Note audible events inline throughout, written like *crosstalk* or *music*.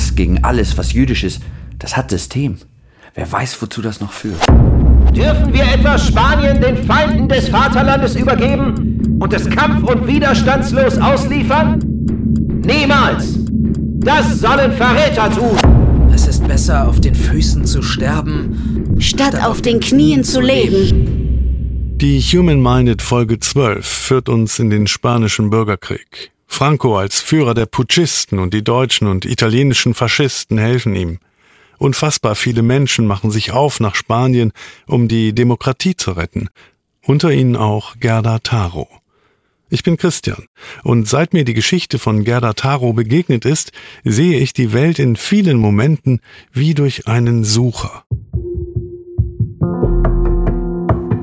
Hass gegen alles, was jüdisch ist, das hat System. Wer weiß, wozu das noch führt. Dürfen wir etwa Spanien den Feinden des Vaterlandes übergeben und es kampf- und widerstandslos ausliefern? Niemals! Das sollen Verräter tun! Es ist besser, auf den Füßen zu sterben, statt, statt auf den Knien zu leben. Die Human Minded Folge 12 führt uns in den spanischen Bürgerkrieg. Franco als Führer der Putschisten und die deutschen und italienischen Faschisten helfen ihm. Unfassbar viele Menschen machen sich auf nach Spanien, um die Demokratie zu retten. Unter ihnen auch Gerda Taro. Ich bin Christian, und seit mir die Geschichte von Gerda Taro begegnet ist, sehe ich die Welt in vielen Momenten wie durch einen Sucher.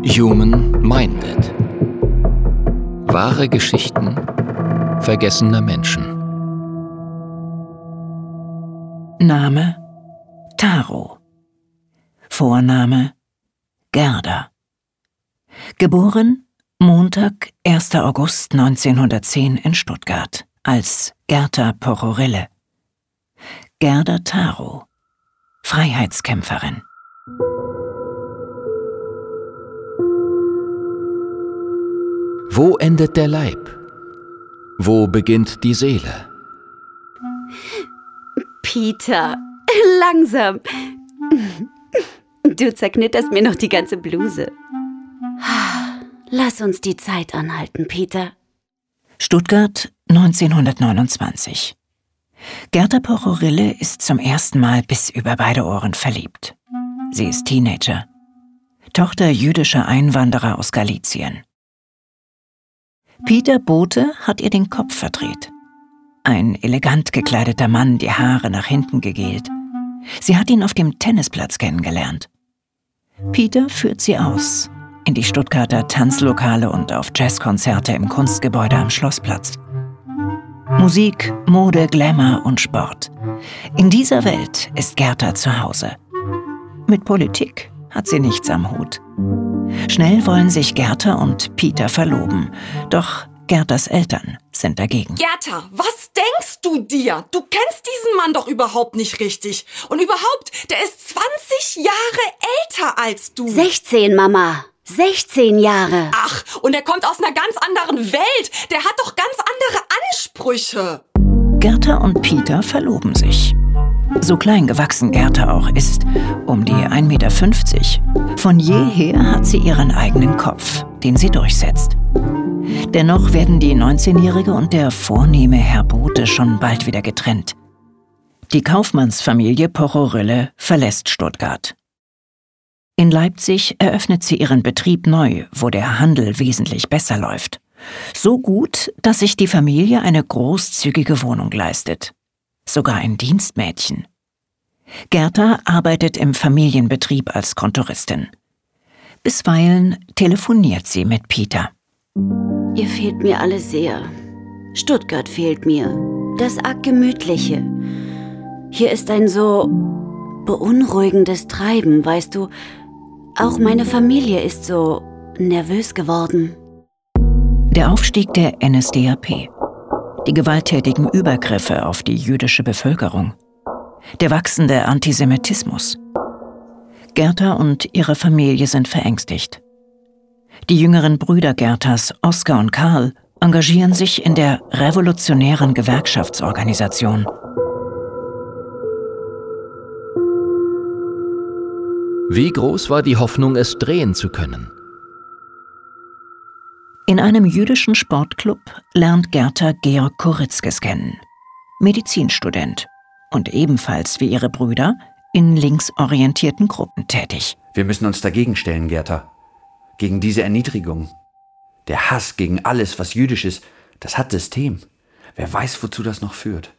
Human Minded. Wahre Geschichten vergessener Menschen. Name Taro. Vorname Gerda. Geboren Montag, 1. August 1910 in Stuttgart als Gerda Pororille. Gerda Taro, Freiheitskämpferin. Wo endet der Leib? Wo beginnt die Seele? Peter, *laughs* Langsam. Du zerknitterst mir noch die ganze Bluse. Lass uns die Zeit anhalten, Peter. Stuttgart 1929. Gerda Pororille ist zum ersten Mal bis über beide Ohren verliebt. Sie ist Teenager. Tochter jüdischer Einwanderer aus Galizien. Peter Bote hat ihr den Kopf verdreht. Ein elegant gekleideter Mann, die Haare nach hinten gegelt. Sie hat ihn auf dem Tennisplatz kennengelernt. Peter führt sie aus, in die Stuttgarter Tanzlokale und auf Jazzkonzerte im Kunstgebäude am Schlossplatz. Musik, Mode, Glamour und Sport. In dieser Welt ist Gerda zu Hause. Mit Politik hat sie nichts am Hut. Schnell wollen sich Gerda und Peter verloben, doch Gerdas Eltern sind dagegen. Gerda, was denkst du dir? Du kennst diesen Mann doch überhaupt nicht richtig. Und überhaupt, der ist 20 Jahre älter als du. 16, Mama. 16 Jahre. Ach, und er kommt aus einer ganz anderen Welt. Der hat doch ganz andere Ansprüche. Gerda und Peter verloben sich. So klein gewachsen Gerda auch ist, um die 1,50 Meter, von jeher hat sie ihren eigenen Kopf, den sie durchsetzt. Dennoch werden die 19-Jährige und der vornehme Herr Bote schon bald wieder getrennt. Die Kaufmannsfamilie Pororille verlässt Stuttgart. In Leipzig eröffnet sie ihren Betrieb neu, wo der Handel wesentlich besser läuft. So gut, dass sich die Familie eine großzügige Wohnung leistet. Sogar ein Dienstmädchen. Gerda arbeitet im Familienbetrieb als Kontoristin. Bisweilen telefoniert sie mit Peter. Ihr fehlt mir alle sehr. Stuttgart fehlt mir. Das arg gemütliche. Hier ist ein so beunruhigendes Treiben, weißt du. Auch meine Familie ist so nervös geworden. Der Aufstieg der NSDAP. Die gewalttätigen Übergriffe auf die jüdische Bevölkerung. Der wachsende Antisemitismus. Gerda und ihre Familie sind verängstigt. Die jüngeren Brüder Gertas, Oskar und Karl, engagieren sich in der revolutionären Gewerkschaftsorganisation. Wie groß war die Hoffnung, es drehen zu können? In einem jüdischen Sportclub lernt Gerta Georg Koritzkes kennen. Medizinstudent und ebenfalls wie ihre Brüder in linksorientierten Gruppen tätig. Wir müssen uns dagegen stellen, Gerta gegen diese Erniedrigung. Der Hass gegen alles, was jüdisch ist, das hat System. Wer weiß, wozu das noch führt.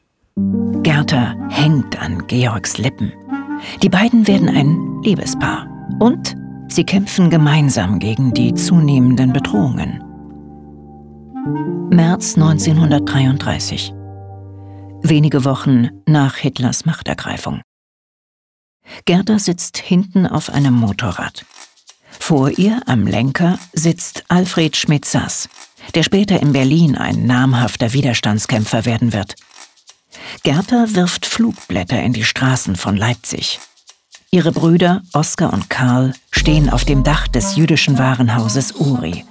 Gerda hängt an Georgs Lippen. Die beiden werden ein Liebespaar. Und sie kämpfen gemeinsam gegen die zunehmenden Bedrohungen. März 1933. Wenige Wochen nach Hitlers Machtergreifung. Gerda sitzt hinten auf einem Motorrad. Vor ihr am Lenker sitzt Alfred Schmidt-Sass, der später in Berlin ein namhafter Widerstandskämpfer werden wird. Gerda wirft Flugblätter in die Straßen von Leipzig. Ihre Brüder Oskar und Karl stehen auf dem Dach des jüdischen Warenhauses Uri.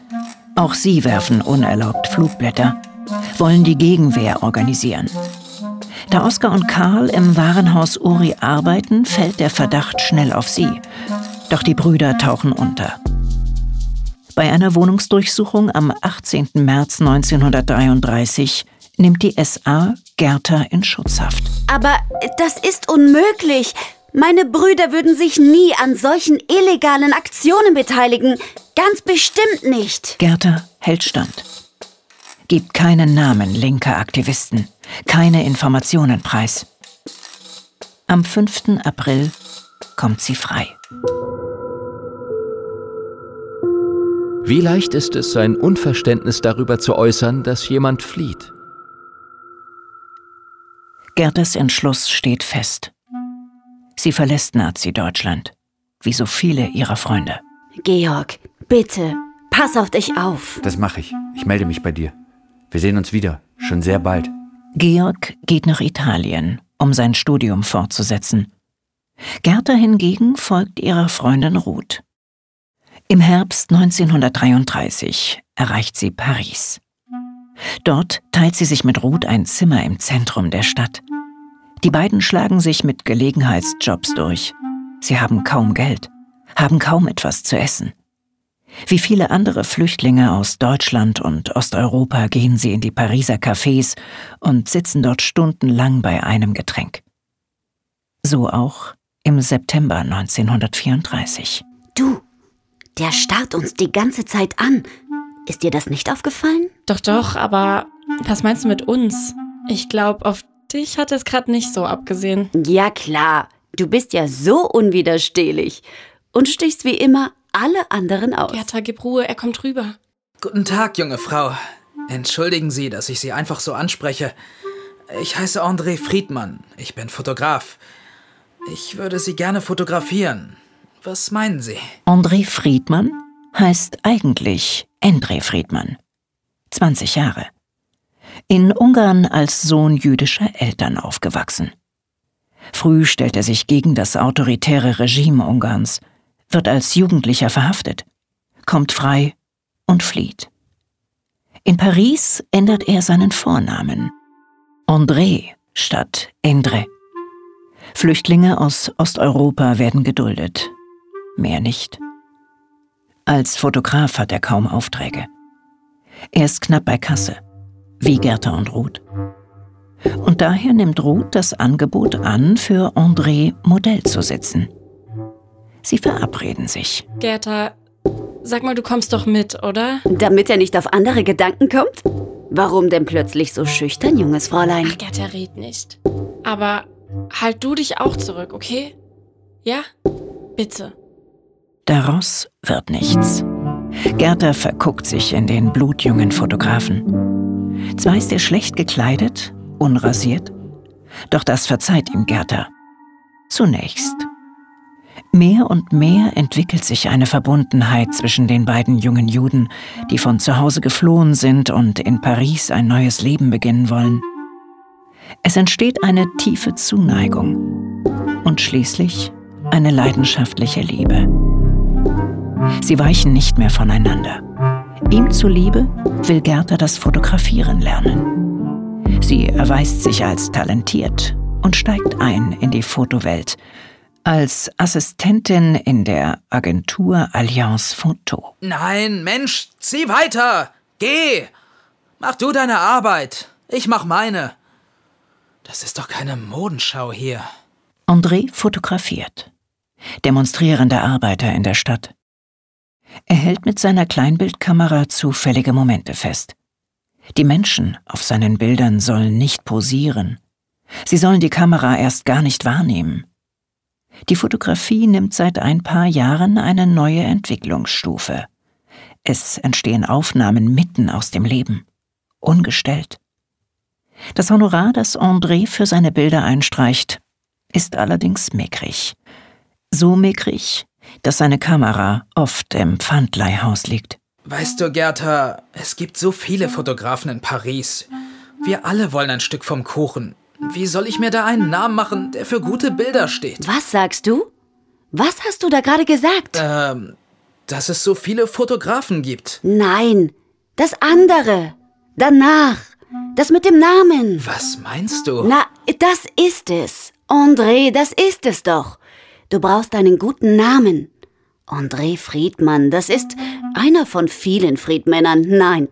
Auch sie werfen unerlaubt Flugblätter, wollen die Gegenwehr organisieren. Da Oskar und Karl im Warenhaus Uri arbeiten, fällt der Verdacht schnell auf sie. Doch die Brüder tauchen unter. Bei einer Wohnungsdurchsuchung am 18. März 1933 nimmt die SA Gerta in Schutzhaft. Aber das ist unmöglich. Meine Brüder würden sich nie an solchen illegalen Aktionen beteiligen. Ganz bestimmt nicht. Gerta hält stand. Gibt keinen Namen linker Aktivisten, keine Informationen preis. Am 5. April kommt sie frei. Wie leicht ist es, sein Unverständnis darüber zu äußern, dass jemand flieht? Gerdes Entschluss steht fest. Sie verlässt Nazi-Deutschland, wie so viele ihrer Freunde. Georg, bitte, pass auf dich auf. Das mache ich. Ich melde mich bei dir. Wir sehen uns wieder, schon sehr bald. Georg geht nach Italien, um sein Studium fortzusetzen. Gerda hingegen folgt ihrer Freundin Ruth. Im Herbst 1933 erreicht sie Paris. Dort teilt sie sich mit Ruth ein Zimmer im Zentrum der Stadt. Die beiden schlagen sich mit Gelegenheitsjobs durch. Sie haben kaum Geld, haben kaum etwas zu essen. Wie viele andere Flüchtlinge aus Deutschland und Osteuropa gehen sie in die Pariser Cafés und sitzen dort stundenlang bei einem Getränk. So auch im September 1934. Du, der starrt uns die ganze Zeit an. Ist dir das nicht aufgefallen? Doch, doch, aber was meinst du mit uns? Ich glaube, auf dich hat es gerade nicht so abgesehen. Ja, klar. Du bist ja so unwiderstehlich und stichst wie immer alle anderen aus. Gerta, gib Ruhe, er kommt rüber. Guten Tag, junge Frau. Entschuldigen Sie, dass ich Sie einfach so anspreche. Ich heiße André Friedmann. Ich bin Fotograf. Ich würde Sie gerne fotografieren. Was meinen Sie? André Friedmann heißt eigentlich Endre Friedmann. 20 Jahre. In Ungarn als Sohn jüdischer Eltern aufgewachsen. Früh stellt er sich gegen das autoritäre Regime Ungarns wird als Jugendlicher verhaftet, kommt frei und flieht. In Paris ändert er seinen Vornamen. André statt Endre. Flüchtlinge aus Osteuropa werden geduldet. Mehr nicht. Als Fotograf hat er kaum Aufträge. Er ist knapp bei Kasse, wie Gerta und Ruth. Und daher nimmt Ruth das Angebot an, für André Modell zu sitzen. Sie verabreden sich. Gerta, sag mal, du kommst doch mit, oder? Damit er nicht auf andere Gedanken kommt? Warum denn plötzlich so schüchtern, junges Fräulein? Ach, Gerta, red nicht. Aber halt du dich auch zurück, okay? Ja? Bitte. Daraus wird nichts. Gerda verguckt sich in den blutjungen Fotografen. Zwar ist er schlecht gekleidet, unrasiert, doch das verzeiht ihm Gerda. Zunächst. Mehr und mehr entwickelt sich eine Verbundenheit zwischen den beiden jungen Juden, die von zu Hause geflohen sind und in Paris ein neues Leben beginnen wollen. Es entsteht eine tiefe Zuneigung und schließlich eine leidenschaftliche Liebe. Sie weichen nicht mehr voneinander. Ihm zuliebe will Gerda das Fotografieren lernen. Sie erweist sich als talentiert und steigt ein in die Fotowelt als Assistentin in der Agentur Allianz Photo. Nein, Mensch, zieh weiter! Geh! Mach du deine Arbeit. Ich mach meine. Das ist doch keine Modenschau hier. André fotografiert. Demonstrierende Arbeiter in der Stadt. Er hält mit seiner Kleinbildkamera zufällige Momente fest. Die Menschen auf seinen Bildern sollen nicht posieren. Sie sollen die Kamera erst gar nicht wahrnehmen. Die Fotografie nimmt seit ein paar Jahren eine neue Entwicklungsstufe. Es entstehen Aufnahmen mitten aus dem Leben, ungestellt. Das Honorar, das André für seine Bilder einstreicht, ist allerdings mickrig. So mickrig, dass seine Kamera oft im Pfandleihhaus liegt. Weißt du, Gerta, es gibt so viele Fotografen in Paris. Wir alle wollen ein Stück vom Kuchen. Wie soll ich mir da einen Namen machen, der für gute Bilder steht? Was sagst du? Was hast du da gerade gesagt? Ähm, dass es so viele Fotografen gibt. Nein, das andere. Danach. Das mit dem Namen. Was meinst du? Na, das ist es. André, das ist es doch. Du brauchst einen guten Namen. André Friedmann, das ist einer von vielen Friedmännern. Nein,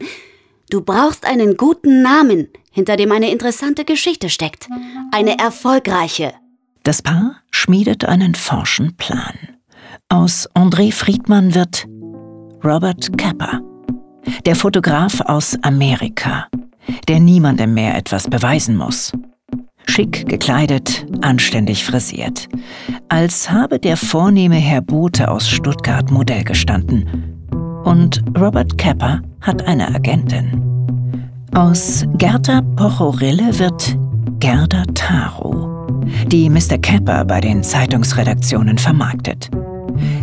du brauchst einen guten Namen, hinter dem eine interessante Geschichte steckt. Eine erfolgreiche. Das Paar schmiedet einen forschen Plan. Aus André Friedmann wird Robert Capper, der Fotograf aus Amerika, der niemandem mehr etwas beweisen muss. Schick gekleidet, anständig frisiert. Als habe der vornehme Herr Bote aus Stuttgart Modell gestanden. Und Robert Capper hat eine Agentin. Aus Gerda Pochorille wird Gerda Taro, die Mr. Capper bei den Zeitungsredaktionen vermarktet.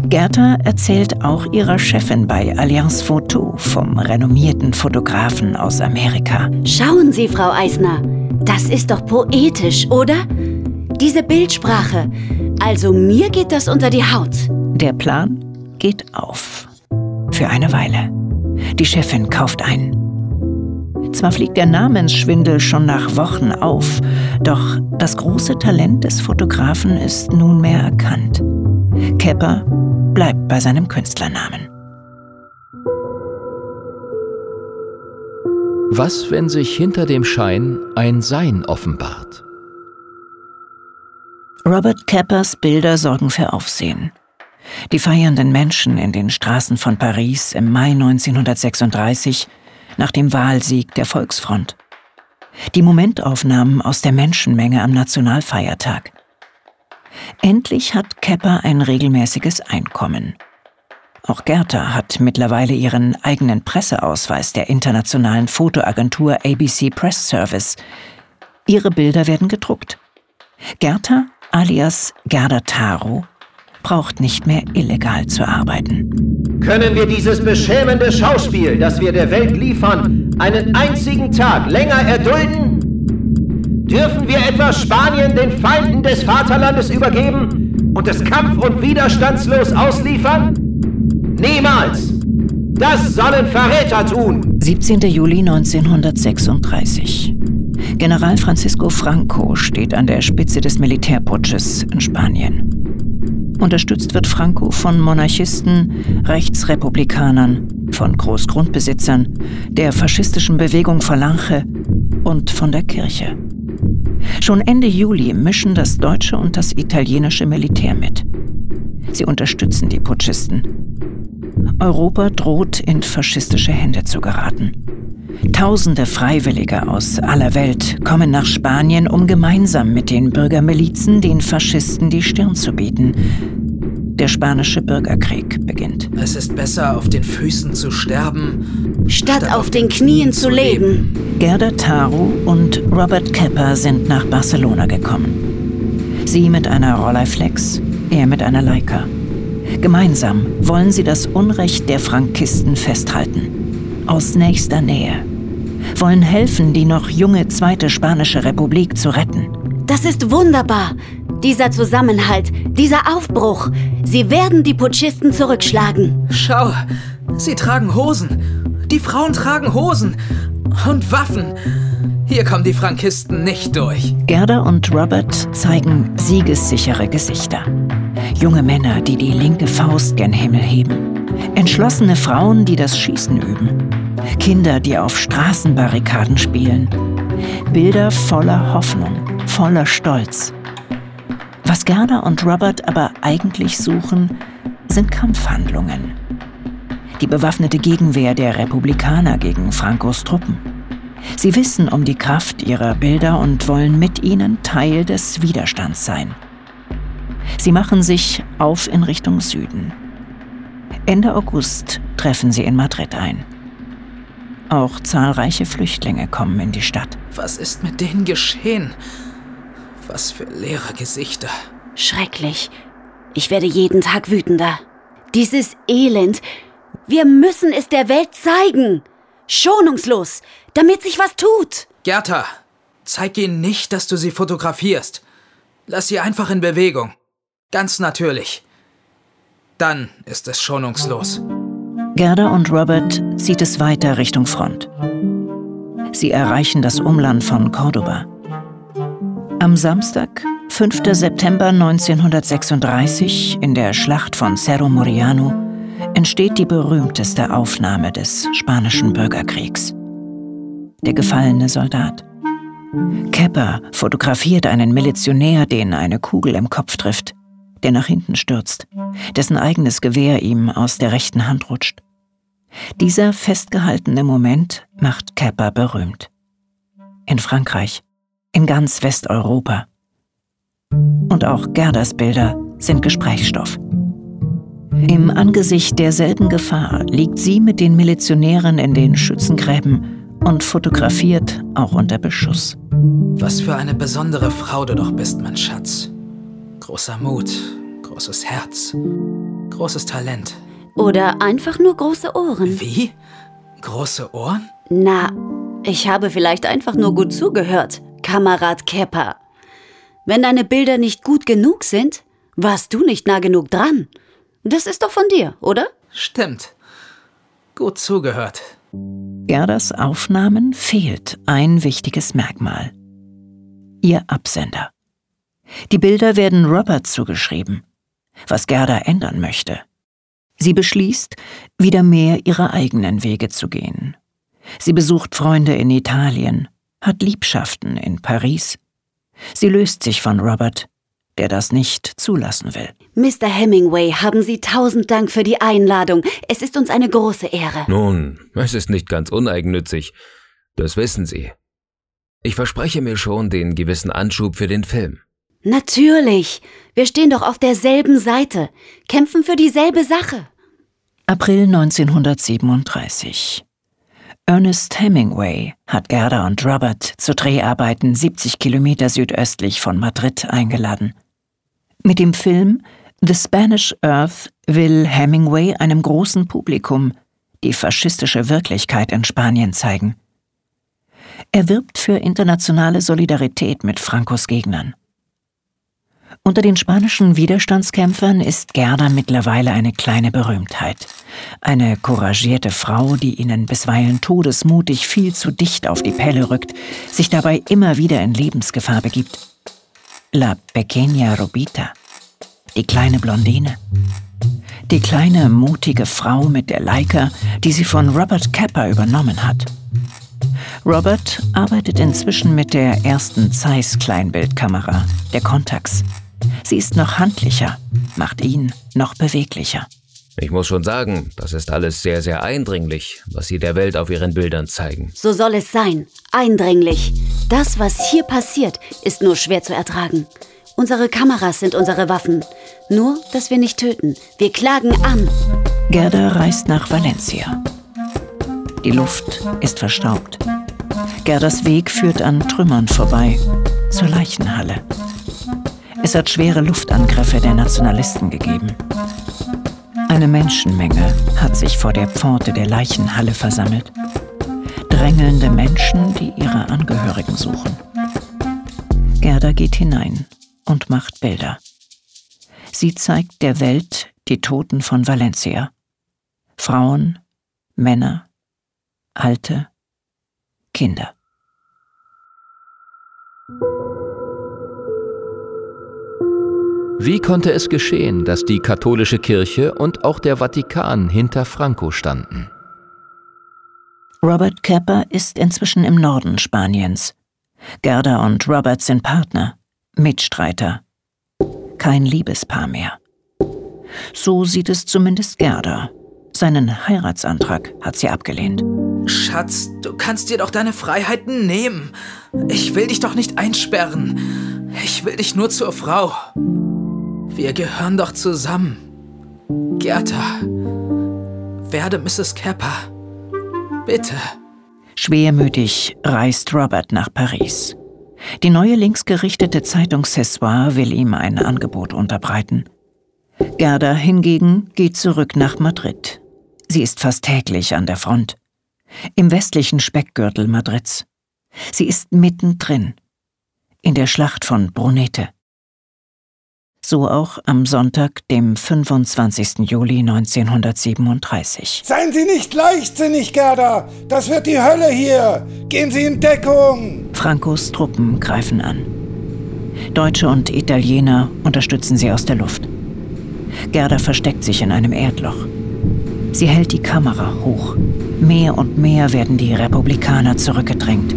Gerda erzählt auch ihrer Chefin bei Allianz Photo vom renommierten Fotografen aus Amerika. Schauen Sie, Frau Eisner, das ist doch poetisch, oder? Diese Bildsprache. Also mir geht das unter die Haut. Der Plan geht auf. Für eine Weile. Die Chefin kauft ein. Zwar fliegt der Namensschwindel schon nach Wochen auf, doch das große Talent des Fotografen ist nunmehr erkannt. Kepper bleibt bei seinem Künstlernamen. Was, wenn sich hinter dem Schein ein Sein offenbart? Robert Keppers Bilder sorgen für Aufsehen. Die feiernden Menschen in den Straßen von Paris im Mai 1936 nach dem Wahlsieg der Volksfront. Die Momentaufnahmen aus der Menschenmenge am Nationalfeiertag. Endlich hat Kepper ein regelmäßiges Einkommen. Auch Gerda hat mittlerweile ihren eigenen Presseausweis der internationalen Fotoagentur ABC Press Service. Ihre Bilder werden gedruckt. Gerda alias Gerda Taro braucht nicht mehr illegal zu arbeiten. Können wir dieses beschämende Schauspiel, das wir der Welt liefern, einen einzigen Tag länger erdulden? Dürfen wir etwa Spanien den Feinden des Vaterlandes übergeben und es kampf- und widerstandslos ausliefern? Niemals! Das sollen Verräter tun! 17. Juli 1936. General Francisco Franco steht an der Spitze des Militärputsches in Spanien. Unterstützt wird Franco von Monarchisten, Rechtsrepublikanern, von Großgrundbesitzern, der faschistischen Bewegung Falange und von der Kirche. Schon Ende Juli mischen das deutsche und das italienische Militär mit. Sie unterstützen die Putschisten. Europa droht in faschistische Hände zu geraten. Tausende Freiwillige aus aller Welt kommen nach Spanien, um gemeinsam mit den Bürgermilizen den Faschisten die Stirn zu bieten. Der spanische Bürgerkrieg beginnt. Es ist besser, auf den Füßen zu sterben, statt, statt auf den Knien zu leben. Gerda Taro und Robert Kepper sind nach Barcelona gekommen. Sie mit einer Rolleiflex, er mit einer Leica. Gemeinsam wollen sie das Unrecht der Frankisten festhalten. Aus nächster Nähe. Wollen helfen, die noch junge Zweite Spanische Republik zu retten. Das ist wunderbar. Dieser Zusammenhalt, dieser Aufbruch. Sie werden die Putschisten zurückschlagen. Schau, sie tragen Hosen. Die Frauen tragen Hosen. Und Waffen. Hier kommen die Frankisten nicht durch. Gerda und Robert zeigen siegessichere Gesichter. Junge Männer, die die linke Faust gen Himmel heben. Entschlossene Frauen, die das Schießen üben. Kinder, die auf Straßenbarrikaden spielen. Bilder voller Hoffnung, voller Stolz. Was Gerda und Robert aber eigentlich suchen, sind Kampfhandlungen. Die bewaffnete Gegenwehr der Republikaner gegen Francos Truppen. Sie wissen um die Kraft ihrer Bilder und wollen mit ihnen Teil des Widerstands sein. Sie machen sich auf in Richtung Süden. Ende August treffen sie in Madrid ein. Auch zahlreiche Flüchtlinge kommen in die Stadt. Was ist mit denen geschehen? Was für leere Gesichter. Schrecklich. Ich werde jeden Tag wütender. Dieses Elend. Wir müssen es der Welt zeigen. Schonungslos, damit sich was tut. Gerta, Zeig ihnen nicht, dass du sie fotografierst. Lass sie einfach in Bewegung. Ganz natürlich. Dann ist es schonungslos. Gerda und Robert zieht es weiter Richtung Front. Sie erreichen das Umland von Cordoba. Am Samstag, 5. September 1936, in der Schlacht von Cerro Moriano, entsteht die berühmteste Aufnahme des spanischen Bürgerkriegs. Der gefallene Soldat. Kepper fotografiert einen Milizionär, den eine Kugel im Kopf trifft, der nach hinten stürzt, dessen eigenes Gewehr ihm aus der rechten Hand rutscht. Dieser festgehaltene Moment macht Kepper berühmt. In Frankreich, in ganz Westeuropa. Und auch Gerdas Bilder sind Gesprächsstoff. Im Angesicht derselben Gefahr liegt sie mit den Milizionären in den Schützengräben und fotografiert auch unter Beschuss. Was für eine besondere Frau du doch bist, mein Schatz. Großer Mut, großes Herz, großes Talent. Oder einfach nur große Ohren. Wie? Große Ohren? Na, ich habe vielleicht einfach nur gut zugehört, Kamerad Kepper. Wenn deine Bilder nicht gut genug sind, warst du nicht nah genug dran. Das ist doch von dir, oder? Stimmt. Gut zugehört. Gerdas Aufnahmen fehlt ein wichtiges Merkmal. Ihr Absender. Die Bilder werden Robert zugeschrieben, was Gerda ändern möchte. Sie beschließt, wieder mehr ihre eigenen Wege zu gehen. Sie besucht Freunde in Italien, hat Liebschaften in Paris. Sie löst sich von Robert, der das nicht zulassen will. Mr. Hemingway, haben Sie tausend Dank für die Einladung. Es ist uns eine große Ehre. Nun, es ist nicht ganz uneigennützig. Das wissen Sie. Ich verspreche mir schon den gewissen Anschub für den Film. Natürlich. Wir stehen doch auf derselben Seite, kämpfen für dieselbe Sache. April 1937. Ernest Hemingway hat Gerda und Robert zu Dreharbeiten 70 Kilometer südöstlich von Madrid eingeladen. Mit dem Film The Spanish Earth will Hemingway einem großen Publikum die faschistische Wirklichkeit in Spanien zeigen. Er wirbt für internationale Solidarität mit Francos Gegnern. Unter den spanischen Widerstandskämpfern ist Gerda mittlerweile eine kleine Berühmtheit. Eine couragierte Frau, die ihnen bisweilen todesmutig viel zu dicht auf die Pelle rückt, sich dabei immer wieder in Lebensgefahr begibt. La Pequeña Robita, die kleine Blondine. Die kleine, mutige Frau mit der Leica, die sie von Robert Kepper übernommen hat. Robert arbeitet inzwischen mit der ersten Zeiss Kleinbildkamera, der Contax. Sie ist noch handlicher, macht ihn noch beweglicher. Ich muss schon sagen, das ist alles sehr, sehr eindringlich, was Sie der Welt auf Ihren Bildern zeigen. So soll es sein. Eindringlich. Das, was hier passiert, ist nur schwer zu ertragen. Unsere Kameras sind unsere Waffen. Nur, dass wir nicht töten. Wir klagen an. Gerda reist nach Valencia. Die Luft ist verstaubt. Gerdas Weg führt an Trümmern vorbei, zur Leichenhalle. Es hat schwere Luftangriffe der Nationalisten gegeben. Eine Menschenmenge hat sich vor der Pforte der Leichenhalle versammelt. Drängelnde Menschen, die ihre Angehörigen suchen. Gerda geht hinein und macht Bilder. Sie zeigt der Welt die Toten von Valencia. Frauen, Männer, Alte, Kinder. Wie konnte es geschehen, dass die katholische Kirche und auch der Vatikan hinter Franco standen? Robert Kepper ist inzwischen im Norden Spaniens. Gerda und Robert sind Partner, Mitstreiter. Kein Liebespaar mehr. So sieht es zumindest Gerda. Seinen Heiratsantrag hat sie abgelehnt. Schatz, du kannst dir doch deine Freiheiten nehmen. Ich will dich doch nicht einsperren. Ich will dich nur zur Frau. Wir gehören doch zusammen. Gerda, werde Mrs. Kepper. Bitte. Schwermütig reist Robert nach Paris. Die neue linksgerichtete Zeitung Cessoir will ihm ein Angebot unterbreiten. Gerda hingegen geht zurück nach Madrid. Sie ist fast täglich an der Front. Im westlichen Speckgürtel Madrids. Sie ist mittendrin. in der Schlacht von Brunete. So auch am Sonntag, dem 25. Juli 1937. Seien Sie nicht leichtsinnig, Gerda! Das wird die Hölle hier! Gehen Sie in Deckung! Francos Truppen greifen an. Deutsche und Italiener unterstützen sie aus der Luft. Gerda versteckt sich in einem Erdloch. Sie hält die Kamera hoch. Mehr und mehr werden die Republikaner zurückgedrängt.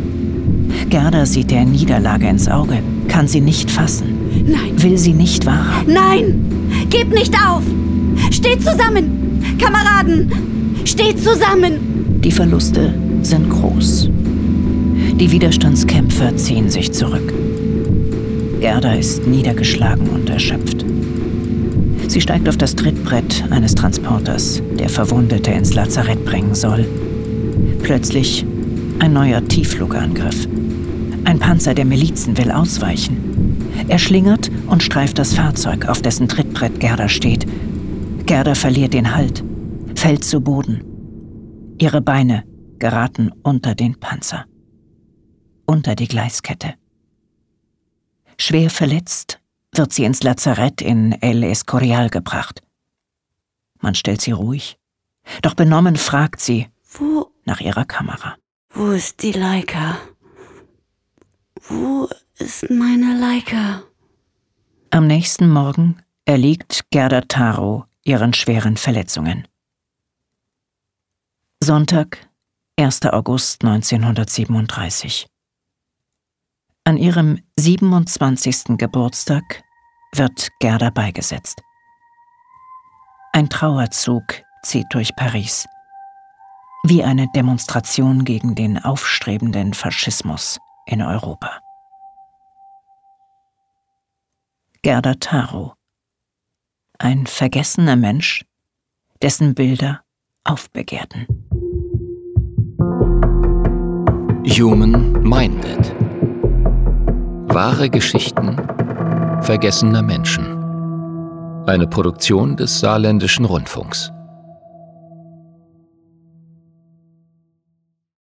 Gerda sieht der Niederlage ins Auge, kann sie nicht fassen. Nein. Will sie nicht wahrhaben. Nein! Gebt nicht auf! Steht zusammen! Kameraden! Steht zusammen! Die Verluste sind groß. Die Widerstandskämpfer ziehen sich zurück. Gerda ist niedergeschlagen und erschöpft. Sie steigt auf das Trittbrett eines Transporters, der Verwundete ins Lazarett bringen soll. Plötzlich ein neuer Tiefflugangriff. Ein Panzer der Milizen will ausweichen. Er schlingert und streift das Fahrzeug, auf dessen Trittbrett Gerda steht. Gerda verliert den Halt, fällt zu Boden. Ihre Beine geraten unter den Panzer. Unter die Gleiskette. Schwer verletzt wird sie ins Lazarett in El Escorial gebracht. Man stellt sie ruhig, doch benommen fragt sie Wo, nach ihrer Kamera. wo ist die Leica? Wo ist meine Leica? Am nächsten Morgen erliegt Gerda Taro ihren schweren Verletzungen. Sonntag, 1. August 1937. An ihrem 27. Geburtstag wird Gerda beigesetzt. Ein Trauerzug zieht durch Paris. Wie eine Demonstration gegen den aufstrebenden Faschismus in Europa. Gerda Taro. Ein vergessener Mensch, dessen Bilder aufbegehrten. Human Minded. Wahre Geschichten vergessener Menschen. Eine Produktion des Saarländischen Rundfunks.